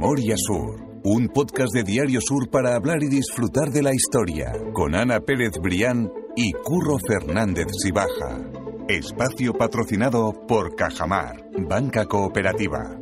Memoria Sur, un podcast de Diario Sur para hablar y disfrutar de la historia, con Ana Pérez Brián y Curro Fernández Sibaja. Espacio patrocinado por Cajamar, Banca Cooperativa.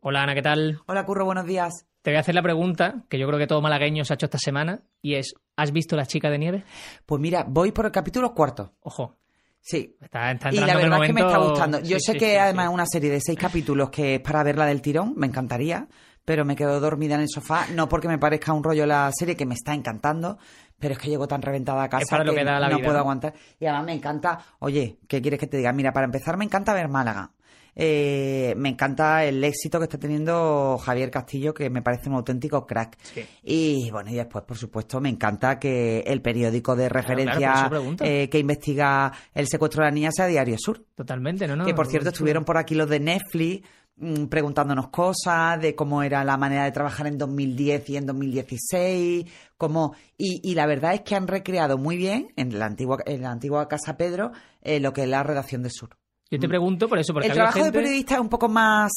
Hola Ana, ¿qué tal? Hola Curro, buenos días. Te voy a hacer la pregunta que yo creo que todo malagueño se ha hecho esta semana y es, ¿has visto La chica de nieve? Pues mira, voy por el capítulo cuarto. Ojo, Sí. está, está Y la verdad es que me está gustando. Yo Sí, sé sí, que sí, además es una serie de seis capítulos que es para verla del tirón, me encantaría, pero me quedo dormida en el sofá, no porque me parezca un rollo la serie que me está encantando, pero es que llego tan reventada a casa Es para lo que da la no vida, puedo ¿no? aguantar. Y además me encanta, oye, ¿qué quieres que te diga? Mira, para empezar me encanta ver Málaga. Eh, me encanta el éxito que está teniendo Javier Castillo, que me parece un auténtico crack. Sí. Y bueno, y después, por supuesto, me encanta que el periódico de referencia eh, que investiga el secuestro de la niña sea Diario Sur. Totalmente, ¿no? no que por cierto es estuvieron por aquí los de Netflix mm, preguntándonos cosas de cómo era la manera de trabajar en 2010 y en 2016, cómo y, y la verdad es que han recreado muy bien en la antigua en la antigua Casa Pedro eh, lo que es la redacción de Sur. Yo te pregunto por eso, porque el trabajo gente... de periodista es un poco más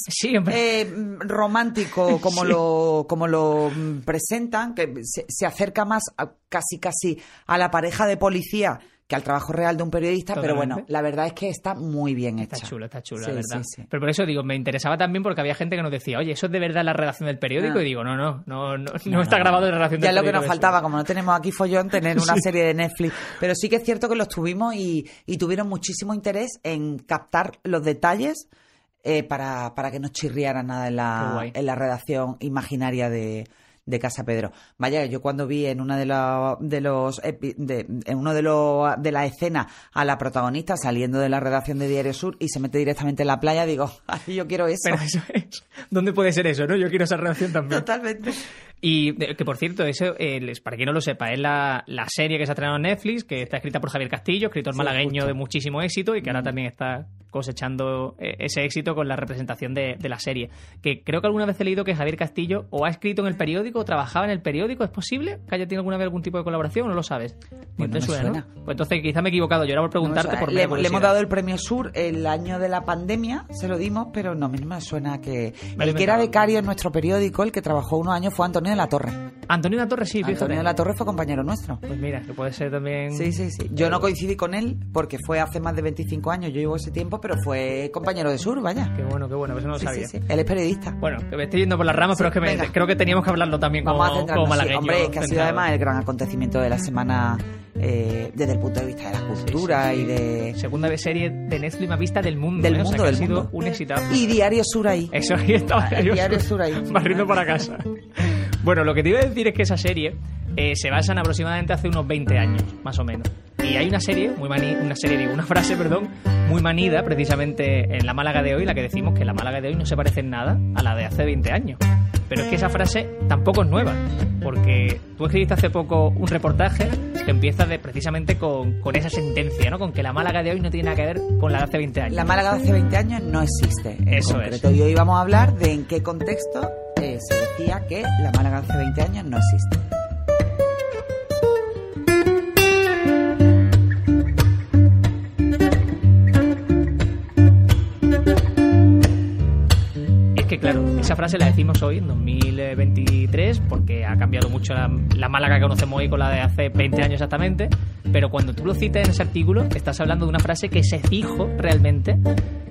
eh, romántico como Sí. lo como lo mm, presentan, que se, se acerca más a- casi casi a la pareja de policía que al trabajo real de un periodista, pero bueno, la verdad es que está muy bien hecha. Está chulo, está chulo, Sí, la verdad. sí, sí. Pero por eso digo, me interesaba también porque había gente que nos decía, oye, ¿eso es de verdad la redacción del periódico? Ah. Y digo, no, no, no, no, no está grabado en la redacción Ya del es lo que periódico. nos eso. faltaba, como no tenemos aquí follón, tener una serie de Netflix. Pero sí que es cierto que los tuvimos y, y tuvieron muchísimo interés en captar los detalles eh, para, para que no chirriara nada en la, en la redacción imaginaria de, de Casa Pedro. Vaya, yo cuando vi en una de, la- de los de, en uno de los de la escena a la protagonista saliendo de la redacción de Diario Sur y se mete directamente en la playa, digo, ay, yo quiero eso. Pero eso es... ¿Dónde puede ser eso, no? Yo quiero esa redacción también. Totalmente. Y que por cierto, eso, eh, para quien no lo sepa, es la, la serie que se ha estrenado en Netflix, que está escrita por Javier Castillo, escritor Sí, malagueño justo. Mm. de muchísimo éxito y que ahora también está cosechando eh, ese éxito con la representación de, de la serie. Que creo que alguna vez he leído que Javier Castillo o ha escrito en el periódico trabajaba en el periódico. ¿Es posible que haya tenido alguna vez algún tipo de colaboración o no lo sabes? Pues ¿Te no me suena, suena. ¿no? Pues entonces quizá me he equivocado. Yo era por preguntarte No, por le, le hemos dado el premio Sur el año de la pandemia, se lo dimos, pero no, a mí no me suena que... Me el que era becario en nuestro periódico, el que trabajó unos años, fue Antonio de la Torre. Antonio de la Torre, sí, fíjate. Antonio de la Torre fue compañero nuestro. Pues mira, que puede ser también... Sí, sí, sí. Yo no coincidí con él porque fue hace más de 25 años, yo llevo ese tiempo, pero fue compañero de Sur, vaya. Qué bueno, qué bueno, eso no lo Sí, sabía. sí, sí. Él es periodista. Bueno, que me estoy yendo por las ramas, pero es que me- creo que teníamos que hablarlo también como, Vamos a como centrarnos. sí. malagueño. Hombre, es que ha sido además el gran acontecimiento de la semana eh, desde el punto de vista de la cultura Sí, sí, y sí. de... Segunda vez serie de Netflix más vista del mundo. Del ¿eh? O sea, mundo, del ha sido mundo. un exitazo. Y Diario Sur ahí. Eso ahí estaba Ah, yo diario Sur ahí. barriendo para casa. Bueno, lo que te iba a decir es que esa serie eh, se basa en aproximadamente hace unos 20 años, más o menos. Y hay una serie, muy mani una serie, digo, una frase, perdón, muy manida precisamente en la Málaga de hoy, la que decimos que la Málaga de hoy no se parece en nada a la de hace 20 años. Pero es que esa frase tampoco es nueva, porque tú escribiste hace poco un reportaje que empieza de, precisamente con, con esa sentencia, ¿no? Con que la Málaga de hoy no tiene nada que ver con la de hace 20 años. La Málaga de hace 20 años no existe. En Eso concreto. es. Y hoy vamos a hablar de en qué contexto eh, se decía que la Málaga de hace 20 años no existe. Claro, esa frase la decimos hoy, en 2023, porque ha cambiado mucho la, la Málaga que conocemos hoy con la de hace 20 años exactamente. Pero cuando tú lo citas en ese artículo, estás hablando de una frase que se dijo realmente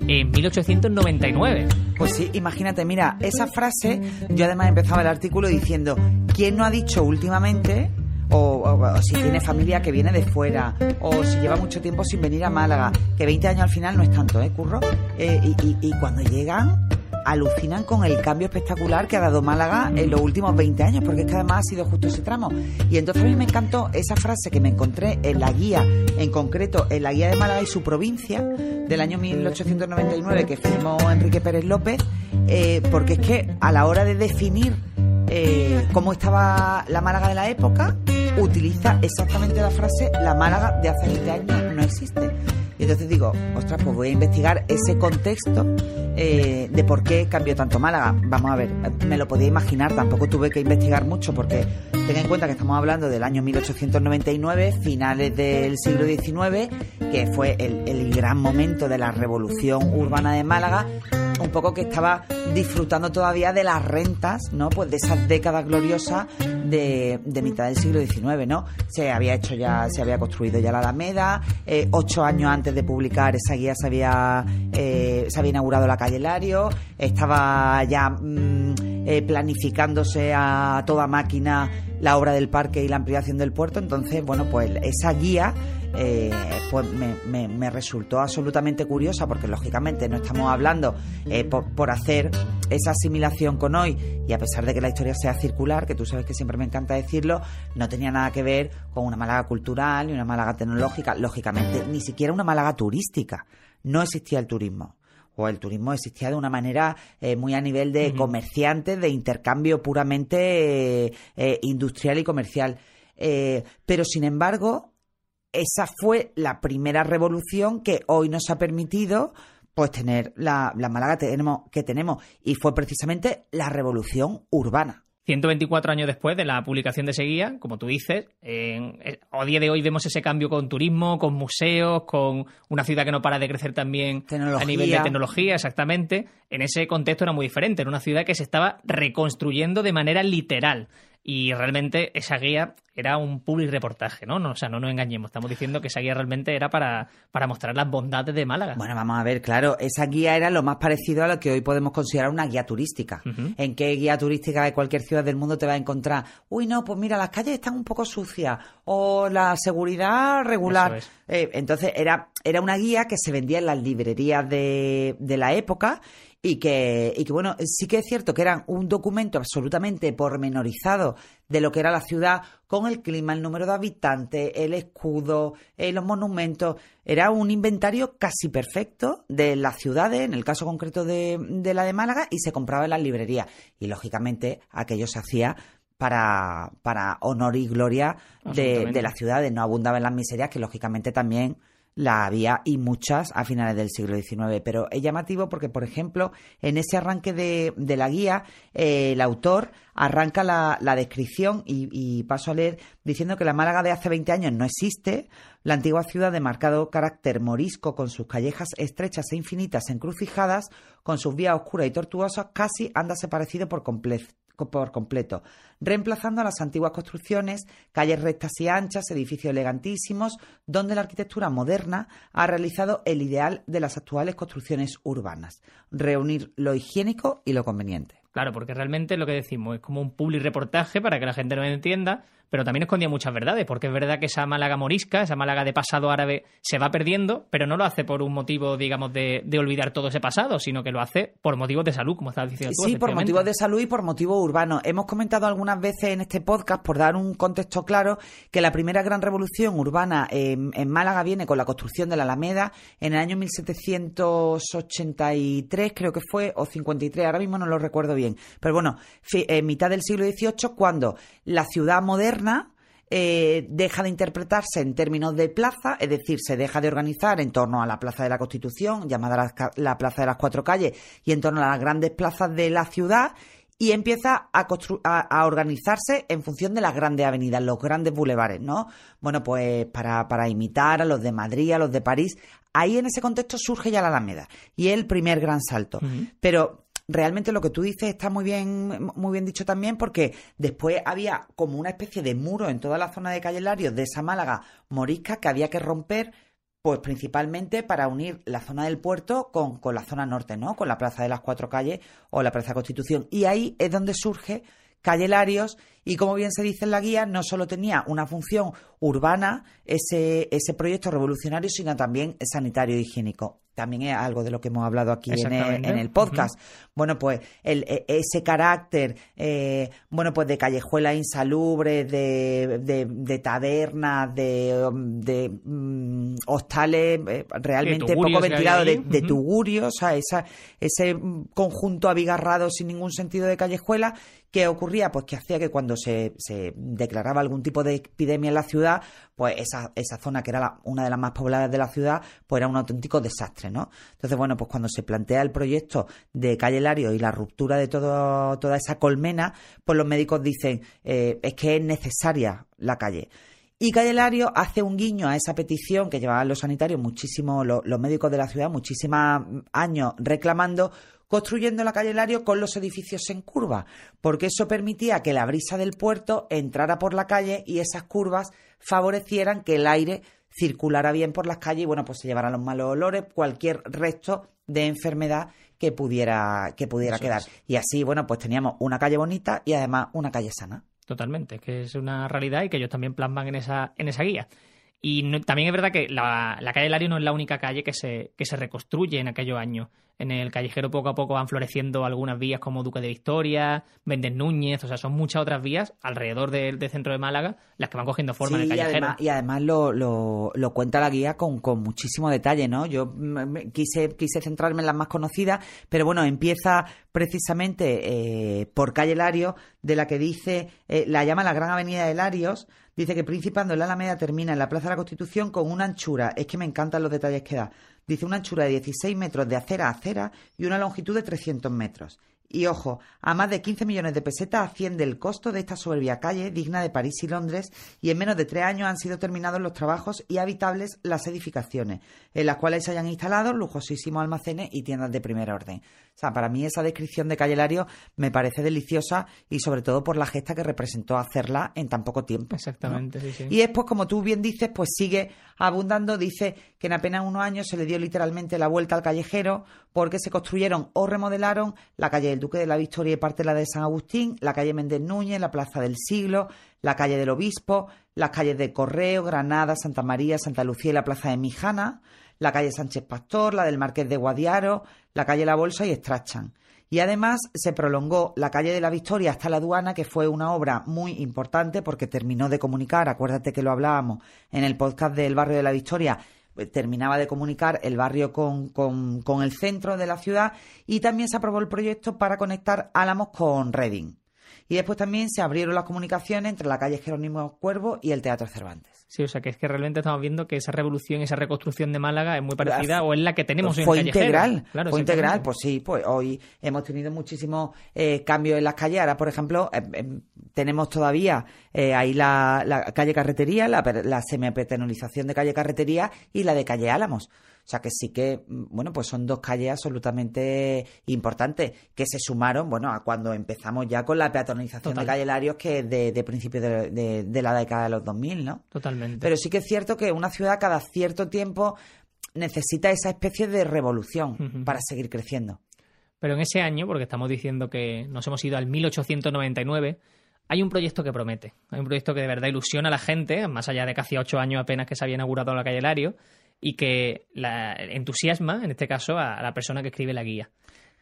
en 1899. Pues sí, imagínate, mira, esa frase, yo además empezaba el artículo diciendo, ¿quién no ha dicho últimamente, o, si tiene familia que viene de fuera, o si lleva mucho tiempo sin venir a Málaga, que 20 años al final no es tanto, ¿eh, curro? Eh, y cuando llegan, alucinan con el cambio espectacular que ha dado Málaga en los últimos 20 años, porque es que además ha sido justo ese tramo. Y entonces a mí me encantó esa frase que me encontré en la guía, en concreto en la guía de Málaga y su provincia, del año 1899 que firmó Enrique Pérez López, eh, porque es que a la hora de definir eh, cómo estaba la Málaga de la época, utiliza exactamente la frase la Málaga de hace 20 años no existe. Y entonces digo, ostras, pues voy a investigar ese contexto eh, de por qué cambió tanto Málaga. Vamos a ver, me lo podía imaginar, tampoco tuve que investigar mucho porque ten en cuenta que estamos hablando del año 1899, finales del siglo XIX, que fue el, el gran momento de la revolución urbana de Málaga, un poco que estaba disfrutando todavía de las rentas, ¿no? Pues de esas décadas gloriosas de, de mitad del siglo XIX, ¿no? Se había hecho ya, se había construido ya la Alameda, eh, ocho años antes de publicar esa guía se había, eh, se había inaugurado la calle Lario, estaba ya mm, eh, planificándose a toda máquina la obra del parque y la ampliación del puerto, entonces, bueno, pues esa guía eh, pues me, me, resultó absolutamente curiosa porque lógicamente no estamos hablando eh, por, por, hacer esa asimilación con hoy y a pesar de que la historia sea circular, que tú sabes que siempre me encanta decirlo, no tenía nada que ver con una Málaga cultural ni una Málaga tecnológica, lógicamente ni siquiera una Málaga turística. No existía el turismo o el turismo existía de una manera eh, muy a nivel de comerciantes, de intercambio puramente eh, industrial y comercial. Pero sin embargo, esa fue la primera revolución que hoy nos ha permitido pues tener la, la Málaga tenemos, que tenemos y fue precisamente la revolución urbana. 124 años después de la publicación de ese guía, como tú dices, en, eh, a día de hoy vemos ese cambio con turismo, con museos, con una ciudad que no para de crecer también a nivel de tecnología, exactamente. En ese contexto era muy diferente, era una ciudad que se estaba reconstruyendo de manera literal. Y realmente esa guía era un public reportaje, ¿no? no o sea, no nos engañemos. Estamos diciendo que esa guía realmente era para, para mostrar las bondades de Málaga. Bueno, vamos a ver, claro, esa guía era lo más parecido a lo que hoy podemos considerar una guía turística. ¿En qué guía turística de cualquier ciudad del mundo te va a encontrar? Uy, no, pues mira, las calles están un poco sucias o la seguridad regular. Eh, entonces era, era una guía que se vendía en las librerías de, de la época y que, y que, bueno, sí que es cierto que era un documento absolutamente pormenorizado de lo que era la ciudad, con el clima, el número de habitantes, el escudo, eh, los monumentos. Era un inventario casi perfecto de las ciudades, en el caso concreto de, de la de Málaga, y se compraba en las librerías. Y lógicamente aquello se hacía para, para honor y gloria de, de las ciudades, no abundaba en las miserias, que lógicamente también la había y muchas a finales del siglo XIX. Pero es llamativo porque, por ejemplo, en ese arranque de, de la guía, eh, el autor arranca la, la descripción y, paso a leer diciendo que la Málaga de hace 20 años no existe, la antigua ciudad de marcado carácter morisco con sus callejas estrechas e infinitas encrucijadas, con sus vías oscuras y tortuosas, casi anda parecido por completo por completo, reemplazando a las antiguas construcciones, calles rectas y anchas, edificios elegantísimos, donde la arquitectura moderna ha realizado el ideal de las actuales construcciones urbanas, reunir lo higiénico y lo conveniente. Claro, porque realmente lo que decimos es como un public reportaje para que la gente lo entienda, pero también escondía muchas verdades, porque es verdad que esa Málaga morisca, esa Málaga de pasado árabe, se va perdiendo, pero no lo hace por un motivo, digamos, de, olvidar todo ese pasado, sino que lo hace por motivos de salud, como estabas diciendo tú. Sí, por motivos de salud y por motivos urbanos. Hemos comentado algunas veces en este podcast, por dar un contexto claro, que la primera gran revolución urbana en, en Málaga viene con la construcción de la Alameda en el año 1783, creo que fue, o 53, ahora mismo no lo recuerdo bien pero bueno, en mitad del siglo XVIII, cuando la ciudad moderna eh, deja de interpretarse en términos de plaza, es decir, se deja de organizar en torno a la Plaza de la Constitución, llamada la, Plaza de las Cuatro Calles, y en torno a las grandes plazas de la ciudad, y empieza a, a, organizarse en función de las grandes avenidas, los grandes bulevares, ¿no? Bueno, pues para, para imitar a los de Madrid, a los de París, ahí en ese contexto surge ya la Alameda, y el primer gran salto. Pero realmente lo que tú dices está muy bien, muy bien dicho también, porque después había como una especie de muro en toda la zona de Calle Larios de esa Málaga morisca que había que romper pues principalmente para unir la zona del puerto con, con la zona norte, ¿no? Con la Plaza de las Cuatro Calles o la Plaza Constitución. Y ahí es donde surge Calle Larios y como bien se dice en la guía, no solo tenía una función urbana ese, ese proyecto revolucionario, sino también sanitario e higiénico. También es algo de lo que hemos hablado aquí en el, podcast. Bueno, pues el, e, ese carácter, eh, bueno, pues de callejuelas insalubres, de, de, tabernas, de, de mm, hostales eh, realmente poco ventilados, de, tugurios, o sea, esa, ese conjunto abigarrado sin ningún sentido de callejuela, ¿qué ocurría? Pues que hacía que cuando se, declaraba algún tipo de epidemia en la ciudad, pues esa, esa zona que era una de las más pobladas de la ciudad, pues era un auténtico desastre, ¿no? Entonces, bueno, pues cuando se plantea el proyecto de Calle Lario y la ruptura de todo, toda esa colmena, pues los médicos dicen, eh, es que es necesaria la calle. Y Calle Lario hace un guiño a esa petición que llevaban los sanitarios, muchísimo, los, los médicos de la ciudad, muchísimos años reclamando, construyendo la calle Lario con los edificios en curva, porque eso permitía que la brisa del puerto entrara por la calle y esas curvas favorecieran que el aire circulara bien por las calles y bueno, pues se llevaran los malos olores, cualquier resto de enfermedad que pudiera, que pudiera quedar. Y así, bueno, pues teníamos una calle bonita y además una calle sana. Totalmente, que es una realidad y que ellos también plasman en esa, en esa guía. Y también es verdad que la, la calle Lario no es la única calle que se, que se reconstruye en aquellos años. En el callejero poco a poco van floreciendo algunas vías como Duque de Victoria, Méndez Núñez, o sea, son muchas otras vías alrededor del, centro de Málaga las que van cogiendo forma en el callejero. Y además, y además lo, lo, lo, cuenta la guía con, con muchísimo detalle, ¿no? Yo quise, quise centrarme en las más conocidas, pero bueno, empieza precisamente eh, por calle Lario, de la que dice, eh, la llama la Gran Avenida de Larios, dice que Principando en la Alameda termina en la Plaza de la Constitución con una anchura, es que me encantan los detalles que da, dice una anchura de 16 metros de acera a acera y una longitud de 300 metros. Y ojo, a más de 15 millones de pesetas asciende el costo de esta soberbia calle digna de París y Londres y en menos de tres años han sido terminados los trabajos y habitables las edificaciones, en las cuales se hayan instalado lujosísimos almacenes y tiendas de primer orden. O sea, para mí esa descripción de Calle Lario me parece deliciosa y sobre todo por la gesta que representó hacerla en tan poco tiempo. Exactamente, sí, sí. Y después, como tú bien dices, pues sigue abundando. Dice que en apenas unos años se le dio literalmente la vuelta al callejero porque se construyeron o remodelaron la calle del Duque de la Victoria y parte de la de San Agustín, la calle Méndez Núñez, la Plaza del Siglo, la calle del Obispo, las calles de Correo, Granada, Santa María, Santa Lucía y la Plaza de Mijana, la calle Sánchez Pastor, la del Marqués de Guadiaro, la calle La Bolsa y Estrachan. Y además se prolongó la calle de la Victoria hasta la aduana, que fue una obra muy importante porque terminó de comunicar, acuérdate que lo hablábamos en el podcast del barrio de la Victoria, eh, terminaba de comunicar el barrio con, con, con el centro de la ciudad y también se aprobó el proyecto para conectar Álamos con Reading. Y después también se abrieron las comunicaciones entre la calle Jerónimo Cuervo y el Teatro Cervantes. Sí, o sea que es que realmente estamos viendo que esa revolución, esa reconstrucción de Málaga es muy parecida o es la que tenemos fue en integral, claro, fue integral, pues sí, pues hoy hemos tenido muchísimos eh, cambios en las calles. Ahora, por ejemplo, eh, eh, tenemos todavía ahí la, calle Carretería, la, la semipetonalización de calle Carretería y la de calle Álamos. O sea que sí que, mm, bueno, pues son dos calles absolutamente importantes que se sumaron, bueno, a cuando empezamos ya con la peatonalización de calle Larios, que es de, principios de, la década de los 2000, ¿no? Totalmente. Pero sí que es cierto que una ciudad cada cierto tiempo necesita esa especie de revolución para seguir creciendo. Pero en ese año, porque estamos diciendo que nos hemos ido al 1899, hay un proyecto que promete. Hay un proyecto que de verdad ilusiona a la gente, más allá de casi ocho años apenas que se había inaugurado la calle Lario, y que la entusiasma, en este caso, a, la persona que escribe la guía.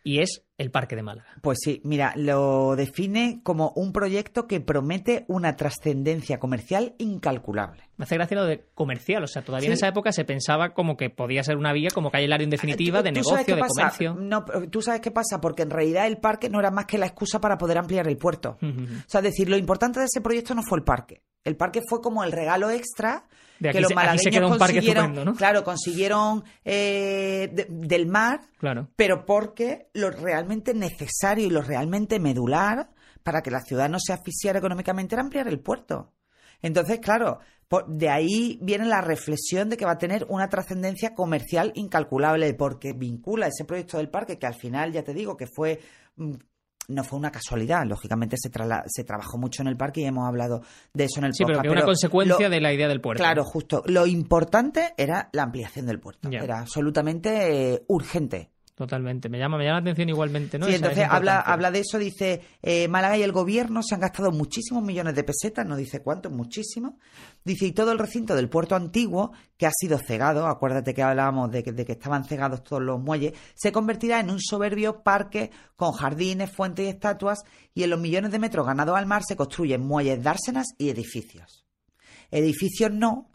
Y es el Parque de Málaga. Pues sí, mira, lo define como un proyecto que promete una trascendencia comercial incalculable. Me hace gracia lo de comercial, o sea, todavía en esa época se pensaba como que podía ser una vía como calle Lario definitiva, de negocio, de comercio. No, tú sabes qué pasa, porque en realidad el parque no era más que la excusa para poder ampliar el puerto. O sea, es decir, lo importante de ese proyecto no fue el parque. El parque fue como el regalo extra que los malagueños consiguieron, claro, consiguieron eh, del mar, claro. pero porque lo realmente necesario y lo realmente medular para que la ciudad no se asfixiara económicamente era ampliar el puerto. Entonces, claro, de ahí viene la reflexión de que va a tener una trascendencia comercial incalculable, porque vincula ese proyecto del parque, que al final, ya te digo, que fue mm, no fue una casualidad. Lógicamente se, se trabajó mucho en el parque y hemos hablado de eso en el sí, podcast. pero que una consecuencia de la idea del puerto. Claro, justo. Lo importante era la ampliación del puerto. Era absolutamente eh, urgente. Totalmente, me llama, me llama la atención igualmente, ¿no? Sí, entonces habla, habla de eso, dice, eh, Málaga y el gobierno se han gastado muchísimos millones de pesetas, no dice cuántos, muchísimos. Dice, y todo el recinto del puerto antiguo, que ha sido cegado, acuérdate que hablábamos de que, de que estaban cegados todos los muelles, se convertirá en un soberbio parque con jardines, fuentes y estatuas, y en los millones de metros ganados al mar se construyen muelles, dársenas y edificios. Edificios no,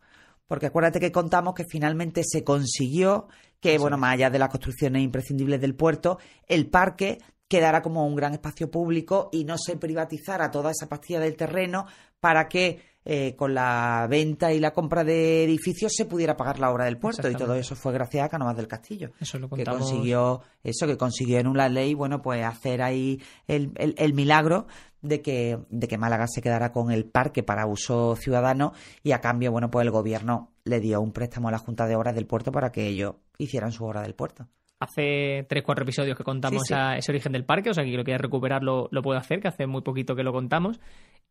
porque acuérdate que contamos que finalmente se consiguió que, bueno, más allá de las construcciones imprescindibles del puerto, el parque quedara como un gran espacio público y no se privatizara toda esa pastilla del terreno para que eh, con la venta y la compra de edificios se pudiera pagar la obra del puerto. Y todo eso fue gracias a Cánovas del Castillo Eso lo que consiguió eso que consiguió en una ley bueno pues hacer ahí el, el- el milagro de que de que Málaga se quedara con el parque para uso ciudadano y a cambio bueno pues el gobierno le dio un préstamo a la Junta de Obras del Puerto para que ellos hicieran su obra del puerto Hace tres, cuatro episodios que contamos Sí, sí. esa- ese origen del parque, o sea que lo quiera recuperar lo, lo puede hacer, que hace muy poquito que lo contamos.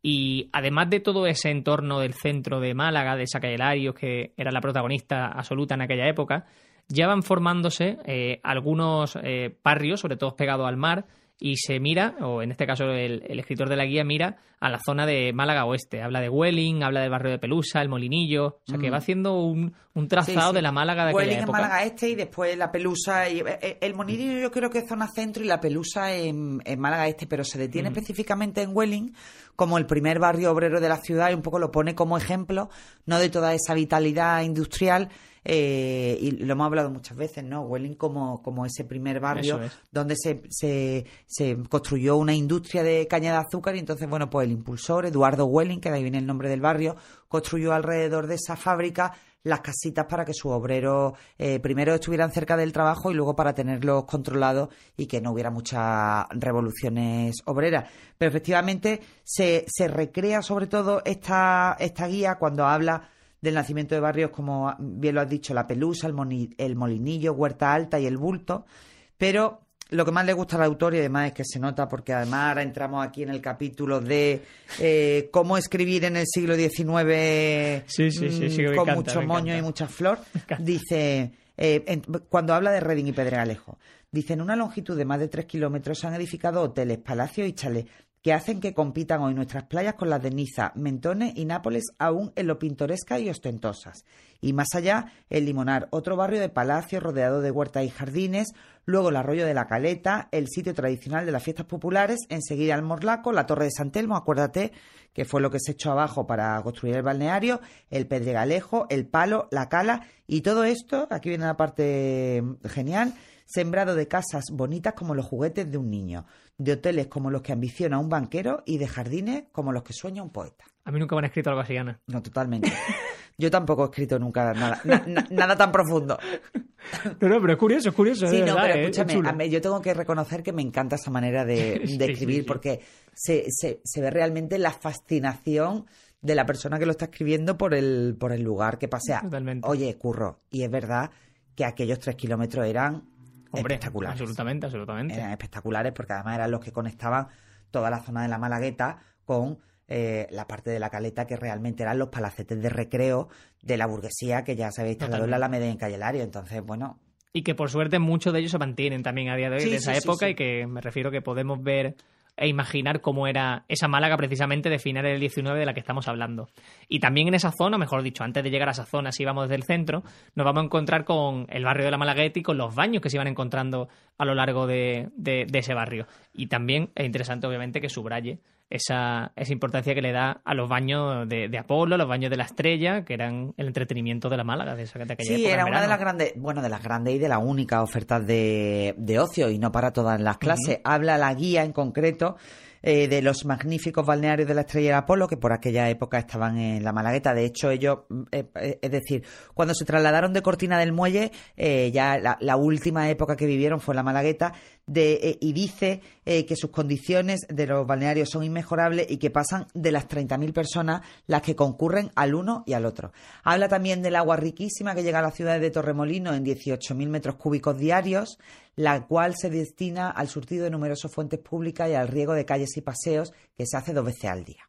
Y además de todo ese entorno del centro de Málaga, de esa calle Larios, que era la protagonista absoluta en aquella época, ya van formándose eh, algunos eh, barrios, sobre todo pegados al mar, y se mira, o en este caso el, el escritor de la guía mira a la zona de Málaga Oeste. Habla de Welling, habla del barrio de Pelusa, el Molinillo, o sea que Mm. va haciendo un, un trazado Sí, sí. de la Málaga de Welling aquella en época. Málaga Este y después la Pelusa. Y, eh, eh, el Monillo yo creo que es zona centro y la Pelusa en, en Málaga Este, pero se detiene específicamente en Welling como el primer barrio obrero de la ciudad y un poco lo pone como ejemplo, no de toda esa vitalidad industrial. Eh, y lo hemos hablado muchas veces, ¿no? Welling como, como ese primer barrio es. donde se, se, se construyó una industria de caña de azúcar y entonces, bueno, pues el impulsor, Eduardo Welling, que de ahí viene el nombre del barrio, construyó alrededor de esa fábrica las casitas para que sus obreros eh, primero estuvieran cerca del trabajo y luego para tenerlos controlados y que no hubiera muchas revoluciones obreras. Pero efectivamente se, se recrea sobre todo esta, esta guía cuando habla del nacimiento de barrios como bien lo has dicho, La Pelusa, el, Moni- el Molinillo, Huerta Alta y el Bulto, pero lo que más le gusta al autor y además es que se nota porque además ahora entramos aquí en el capítulo de eh, cómo escribir en el siglo XIX Sí, sí, sí, mm, con encanta, mucho moño y mucha flor, dice, eh, en- cuando habla de Reading y Pedregalejo, dice, en una longitud de más de tres kilómetros se han edificado hoteles, palacios y chalés que hacen que compitan hoy nuestras playas con las de Niza, Mentone y Nápoles, aún en lo pintorescas y ostentosas. Y más allá, el Limonar, otro barrio de palacios rodeado de huertas y jardines, luego el Arroyo de la Caleta, el sitio tradicional de las fiestas populares, enseguida el Morlaco, la Torre de San Telmo, acuérdate que fue lo que se echó abajo para construir el balneario, el Pedregalejo, el Palo, la Cala y todo esto, aquí viene la parte genial, sembrado de casas bonitas como los juguetes de un niño, de hoteles como los que ambiciona un banquero y de jardines como los que sueña un poeta. A mí nunca me han escrito algo así, Ana. No, totalmente. Yo tampoco he escrito nunca nada, na- na- nada tan profundo. No, no, pero es curioso, es curioso. Sí, no, verdad, pero ¿eh? Es escúchame, a mí- yo tengo que reconocer que me encanta esa manera de, de Sí, sí, escribir sí. porque se, se, se ve realmente la fascinación de la persona que lo está escribiendo por el, por el lugar que pasea. Totalmente. Oye, curro, y es verdad que aquellos tres kilómetros eran Hombre, espectaculares. Absolutamente, absolutamente. Eran espectaculares porque además eran los que conectaban toda la zona de la Malagueta con eh, la parte de la caleta que realmente eran los palacetes de recreo de la burguesía que ya se había instalado en la. Alameda y en Calle Lario. Entonces, bueno, Y que por suerte muchos de ellos se mantienen también a día de hoy Sí, de esa sí, época sí. y que me refiero que podemos ver e imaginar cómo era esa Málaga precisamente de finales del 19 de la que estamos hablando. Y también en esa zona, mejor dicho, antes de llegar a esa zona, si vamos desde el centro, nos vamos a encontrar con el barrio de la Malagueta y con los baños que se iban encontrando a lo largo de, de- de ese barrio. Y también es interesante, obviamente, que subraye esa, esa importancia que le da a los baños de, de Apolo, los baños de la Estrella, que eran el entretenimiento de la Málaga de, esa, de aquella Sí, época. era una de las grandes, bueno, de las grandes y de las únicas ofertas de, de ocio y no para todas las clases. Habla la guía en concreto eh, de los magníficos balnearios de la Estrella del Apolo que por aquella época estaban en la Malagueta. De hecho, ellos, mm, eh, eh, es decir, cuando se trasladaron de Cortina del Muelle, eh, ya la, la última época que vivieron fue en la Malagueta, de, eh, y dice eh, que sus condiciones de los balnearios son inmejorables y que pasan de las 30.000 personas las que concurren al uno y al otro. Habla también del agua riquísima que llega a la ciudad de Torremolino en 18.000 metros cúbicos diarios, la cual se destina al surtido de numerosas fuentes públicas y al riego de calles y paseos que se hace dos veces al día.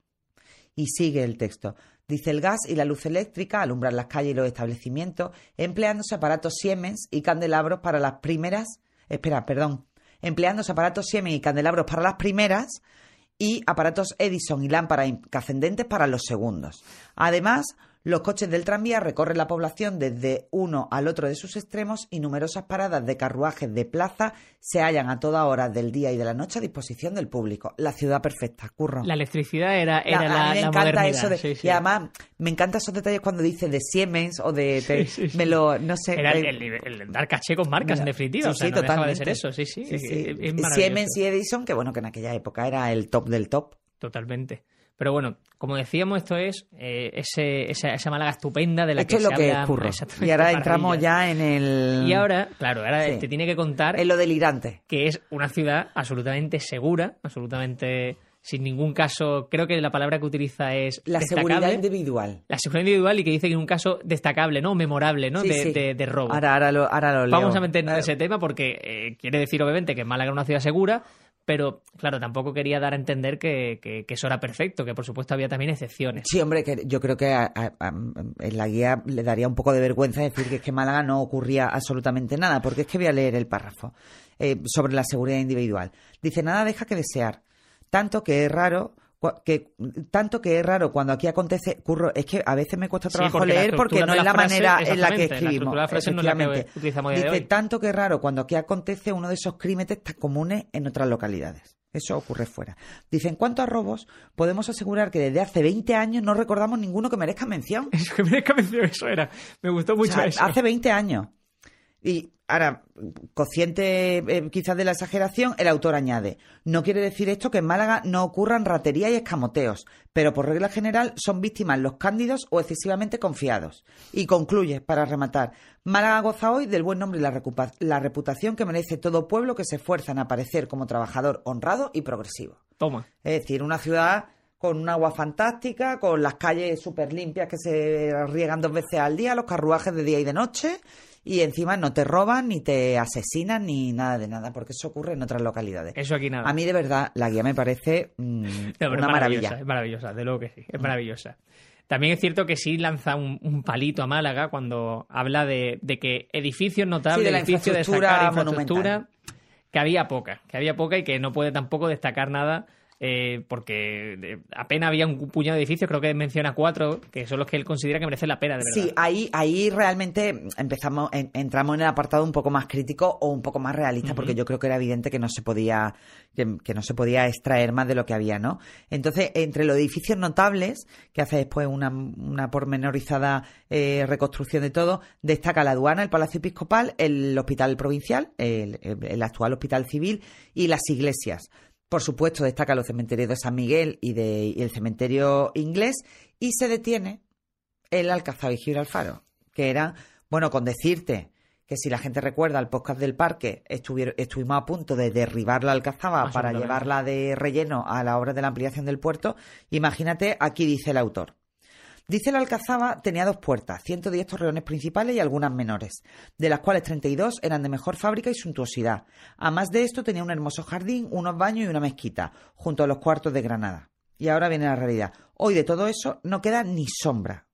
Y sigue el texto. Dice el gas y la luz eléctrica alumbran las calles y los establecimientos, empleándose aparatos Siemens y candelabros para las primeras. Espera, perdón. Empleándose aparatos Siemens y candelabros para las primeras y aparatos Edison y lámparas incandescentes para los segundos. Además, los coches del tranvía recorren la población desde uno al otro de sus extremos y numerosas paradas de carruajes de plaza se hallan a todas horas del día y de la noche a disposición del público. La ciudad perfecta, curro. La electricidad era, era La- la, a mí me la encanta modernidad. eso de, sí, sí. y además me encantan esos detalles cuando dice de Siemens o de, de- Sí, me lo no sé Era el, eh, el- el dar caché con marcas, en definitiva. sí, o sea, sí, no dejaba de ser totalmente. eso. Sí, sí. Es- es-. Siemens y Edison que bueno que en aquella época era el top del top Totalmente. Pero bueno, como decíamos, esto es eh, ese, esa, esa Málaga estupenda de la Esto que es lo se que habla es curro. Y ahora entramos ya en el... Y ahora, claro, ahora Sí. te tiene que contar En lo delirante. que es una ciudad absolutamente segura, absolutamente sin ningún caso, creo que la palabra que utiliza es La seguridad individual. La seguridad individual y que dice que en un caso destacable, ¿no? Memorable, ¿no? Sí, de, sí. de- de robo. Ahora, ahora lo, ahora lo leo. Vamos a meternos en ese tema porque eh, quiere decir, obviamente, que Málaga es una ciudad segura, pero, claro, tampoco quería dar a entender que, eso era perfecto, que por supuesto había también excepciones. Sí, hombre, que yo creo que a- en la guía le daría un poco de vergüenza decir que es que en Málaga no ocurría absolutamente nada, porque es que voy a leer el párrafo eh, sobre la seguridad individual. Dice, nada deja que desear, tanto que es raro... Que, tanto que es raro cuando aquí acontece, curro, es que a veces me cuesta Sí, trabajo porque leer porque no es la frase, manera en la que escribimos. la frase no es la que utilizamos Dice, hoy. tanto que es raro cuando aquí acontece uno de esos crímenes tan comunes en otras localidades. Eso ocurre fuera. Dice, en cuanto a robos, podemos asegurar que desde hace 20 años no recordamos ninguno que merezca mención. Eso que merezca mención, eso era. Me gustó O mucho sea, eso. hace 20 años. Y ahora, consciente eh, quizás de la exageración, el autor añade, no quiere decir esto que en Málaga no ocurran ratería y escamoteos, pero por regla general son víctimas los cándidos o excesivamente confiados. Y concluye, para rematar, Málaga goza hoy del buen nombre y la, la reputación que merece todo pueblo que se esfuerza en aparecer como trabajador honrado y progresivo. Toma. Es decir, una ciudad con un agua fantástica, con las calles súper limpias que se riegan dos veces al día, los carruajes de día y de noche, y encima no te roban, ni te asesinan, ni nada de nada, porque eso ocurre en otras localidades. Eso aquí nada. A mí, de verdad, la guía me parece mm, No, una maravillosa, maravilla. Es maravillosa, de luego que sí, es maravillosa. También es cierto que sí lanza un, un palito a Málaga cuando habla de, de que edificios notables, Sí, de la edificios de infraestructura, monumental. que había poca, que había poca y que no puede tampoco destacar nada eh, porque apenas había un puñado de edificios, creo que menciona cuatro, que son los que él considera que merecen la pena, de verdad. Sí, ahí, ahí realmente empezamos, en- entramos en el apartado un poco más crítico o un poco más realista, porque yo creo que era evidente que no se podía, que, que no se podía extraer más de lo que había, ¿no? Entonces, entre los edificios notables, que hace después una, una pormenorizada eh, reconstrucción de todo, destaca la aduana, el Palacio Episcopal, el Hospital Provincial, el- el actual Hospital Civil y las iglesias. Por supuesto, destaca los cementerios de San Miguel y, de, y el cementerio inglés y se detiene el Alcázar y Gibralfaro, que eran, bueno, con decirte que si la gente recuerda el podcast del parque, estuvimos a punto de derribar la Alcazaba para Absolutamente. llevarla de relleno a la obra de la ampliación del puerto. Imagínate, aquí dice el autor. Dice la Alcazaba tenía dos puertas, 110 torreones principales y algunas menores, de las cuales 32 eran de mejor fábrica y suntuosidad. A más de esto tenía un hermoso jardín, unos baños y una mezquita, junto a los cuartos de Granada. Y ahora viene la realidad. Hoy de todo eso no queda ni sombra.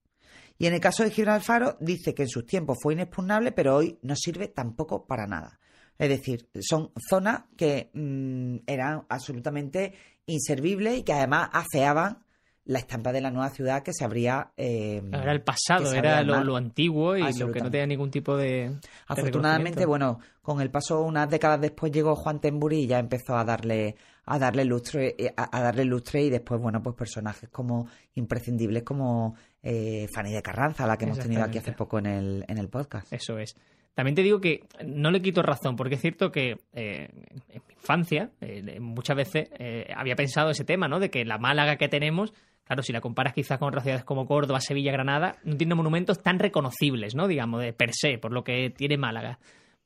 Y en el caso de Gibralfaro dice que en sus tiempos fue inexpugnable, pero hoy no sirve tampoco para nada. Es decir, son zonas que mm, eran absolutamente inservibles y que además afeaban la estampa de la nueva ciudad que se habría... eh, Era el pasado, era lo, lo antiguo y lo que no tenía ningún tipo de. Afortunadamente, bueno, con el paso unas décadas después llegó Juan Temburi y ya empezó a darle a darle lustre eh, a, a darle lustre y después bueno pues personajes como imprescindibles como eh, Fanny de Carranza la que hemos tenido aquí hace poco en el en el podcast Eso es. También te digo que no le quito razón, porque es cierto que eh, en mi infancia eh, muchas veces eh, había pensado ese tema, ¿no? De que la Málaga que tenemos, claro, si la comparas quizás con otras ciudades como Córdoba, Sevilla, Granada, no tiene monumentos tan reconocibles, ¿no? Digamos, de per se, por lo que tiene Málaga.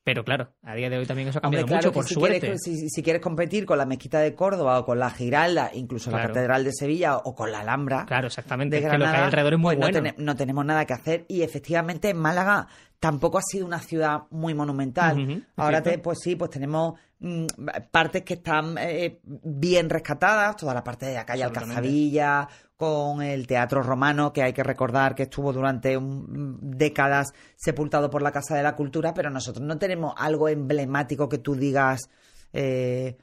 Pero claro, a día de hoy también eso ha Hombre, cambiado claro mucho, por si suerte. Quieres, si, si quieres competir con la mezquita de Córdoba o con la Giralda, incluso la. Catedral de Sevilla o con la Alhambra, Claro, exactamente. de es que lo que hay Granada, alrededor es muy pues no, bueno. no tenemos nada que hacer y efectivamente Málaga tampoco ha sido una ciudad muy monumental. Ahora, te- pues sí, pues tenemos mm, partes que están eh, bien rescatadas, toda la parte de la calle. Alcazabilla, con el teatro romano, que hay que recordar que estuvo durante un- décadas sepultado por la Casa de la Cultura, pero nosotros no tenemos algo emblemático que tú digas... eh,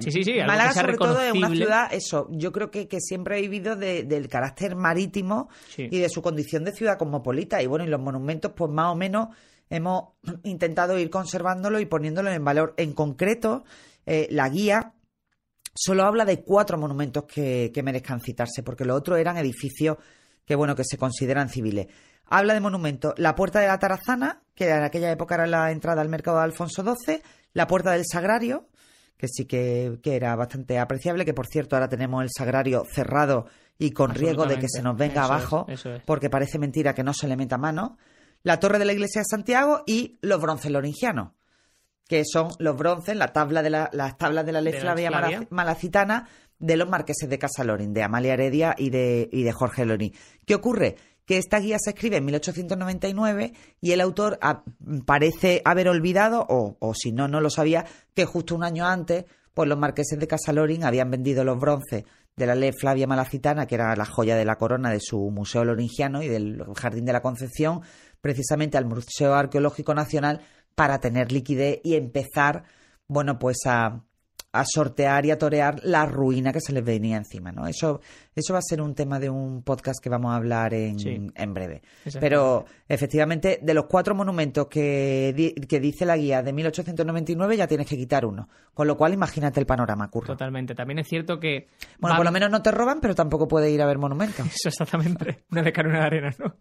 Sí, sí, sí, Málaga sobre todo es una ciudad, eso, yo creo que, que siempre ha vivido de- del carácter marítimo y de su condición de ciudad cosmopolita. Y bueno, y los monumentos, pues más o menos hemos intentado ir conservándolo y poniéndolo en valor. En concreto, eh, la guía solo habla de cuatro monumentos que, que merezcan citarse, porque los otros eran edificios que, bueno, que se consideran civiles. Habla de monumentos, la Puerta de la Tarazana, que en aquella época era la entrada al mercado de Alfonso XII, la Puerta del Sagrario, que sí que, que era bastante apreciable, que por cierto ahora tenemos el sagrario cerrado y con riesgo de que se nos venga Eso abajo, es. porque parece mentira que no se le meta mano, la torre de la iglesia de Santiago y los bronces loringianos, que son los bronces, la tabla de la, las tablas de la ley Flavia Flavia. Mala- Malacitana de los marqueses de Casa Lorin, de Amalia Heredia y de, y de Jorge Lorin. ¿Qué ocurre? Que esta guía se escribe en 1899 y el autor parece haber olvidado, o, o si no, no lo sabía, que justo un año antes, pues los marqueses de Casa Lorin habían vendido los bronces de la ley Flavia Malacitana, que era la joya de la corona de su Museo Loringiano y del Jardín de la Concepción, precisamente al Museo Arqueológico Nacional para tener liquidez y empezar, bueno, pues a, a sortear y a torear la ruina que se les venía encima, ¿no? Eso, eso va a ser un tema de un podcast que vamos a hablar en, Sí. en breve. Pero efectivamente, de los cuatro monumentos que, di- que dice la guía de 1899, ya tienes que quitar uno. Con lo cual, imagínate el panorama, curro. Totalmente. También es cierto que. Bueno, por lo menos no te roban, pero tampoco puedes ir a ver monumentos. Eso exactamente. Una de cara una de arena, ¿no?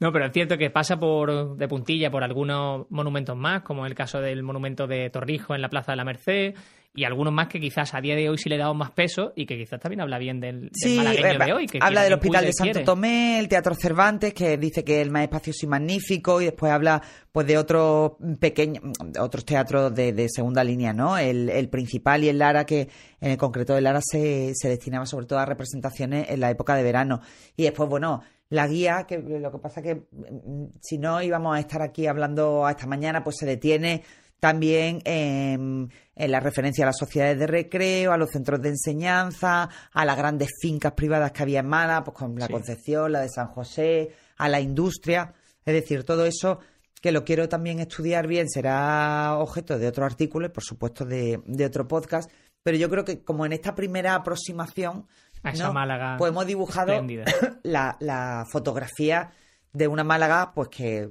No, pero es cierto que pasa por de puntilla por algunos monumentos más, como el caso del monumento de Torrijos en la Plaza de la Merced, y algunos más que quizás a día de hoy sí le damos más peso y que quizás también habla bien del, del Sí, malagueño eh, de hoy. Que habla del Hospital de Santo quiere. Tomé, el Teatro Cervantes, que dice que el más espacioso y magnífico, y después habla pues de otros pequeños, otros teatros de, de segunda línea, ¿no? El, el principal y el Lara, que en el concreto de Lara se, se destinaba sobre todo a representaciones en la época de verano. Y después, bueno, la guía, que lo que pasa que mm, si no íbamos a estar aquí hablando hasta mañana, pues se detiene también en, en la referencia a las sociedades de recreo, a los centros de enseñanza, a las grandes fincas privadas que había en Málaga, pues con la Sí. Concepción, la de San José, a la industria. Es decir, todo eso que lo quiero también estudiar bien será objeto de otro artículo y, por supuesto, de, de otro podcast. Pero yo creo que como en esta primera aproximación, A esa ¿no? Málaga pues hemos dibujado la, la fotografía de una Málaga pues que,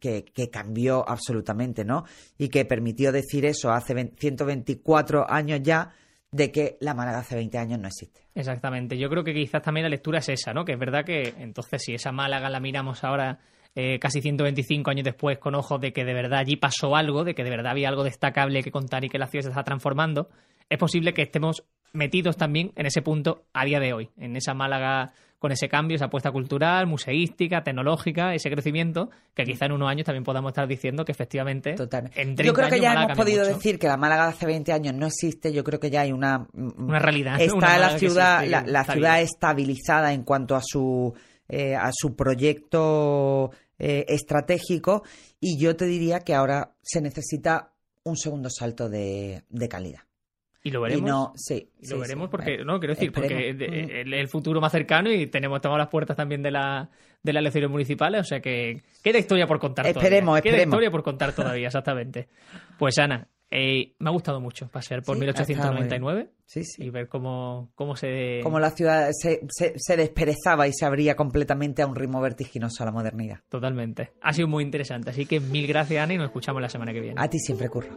que, que cambió absolutamente, ¿no? Y que permitió decir eso hace 20 124 años ya de que la Málaga hace 20 años no existe. Exactamente. Yo creo que quizás también la lectura es esa, ¿no? Que es verdad que entonces si esa Málaga la miramos ahora eh, casi 125 años después con ojos de que de verdad allí pasó algo, de que de verdad había algo destacable que contar y que la ciudad se está transformando, es posible que estemos metidos también en ese punto a día de hoy, en esa Málaga con ese cambio, esa apuesta cultural, museística, tecnológica, ese crecimiento, que quizá en unos años también podamos estar diciendo que efectivamente en 30 Yo creo que años ya Málaga hemos podido mucho. decir que la Málaga de hace 20 años no existe. Yo creo que ya hay una. mm, Una realidad. Está Una la ciudad, la, ciudad estabilizada en cuanto a su, eh, a su proyecto eh, estratégico. Y yo te diría que ahora se necesita un segundo salto de, de calidad. Y lo Y veremos. no, sí, Y lo sí, veremos sí. porque, Bueno, no, quiero decir, porque esperemos. Mm. el, el futuro más cercano y tenemos tomado las puertas también de, la, de las elecciones municipales, o sea que queda historia por contar Esperemos, todavía. Queda esperemos. historia por contar todavía, exactamente. Pues Ana, eh, me ha gustado mucho pasear por Sí, ha estado muy 1899 Sí, sí. y ver cómo, cómo se... Como la ciudad se, se, se desperezaba y se abría completamente a un ritmo vertiginoso a la modernidad. Totalmente. Ha sido muy interesante, así que mil gracias Ana y nos escuchamos la semana que viene. A ti siempre, Curro.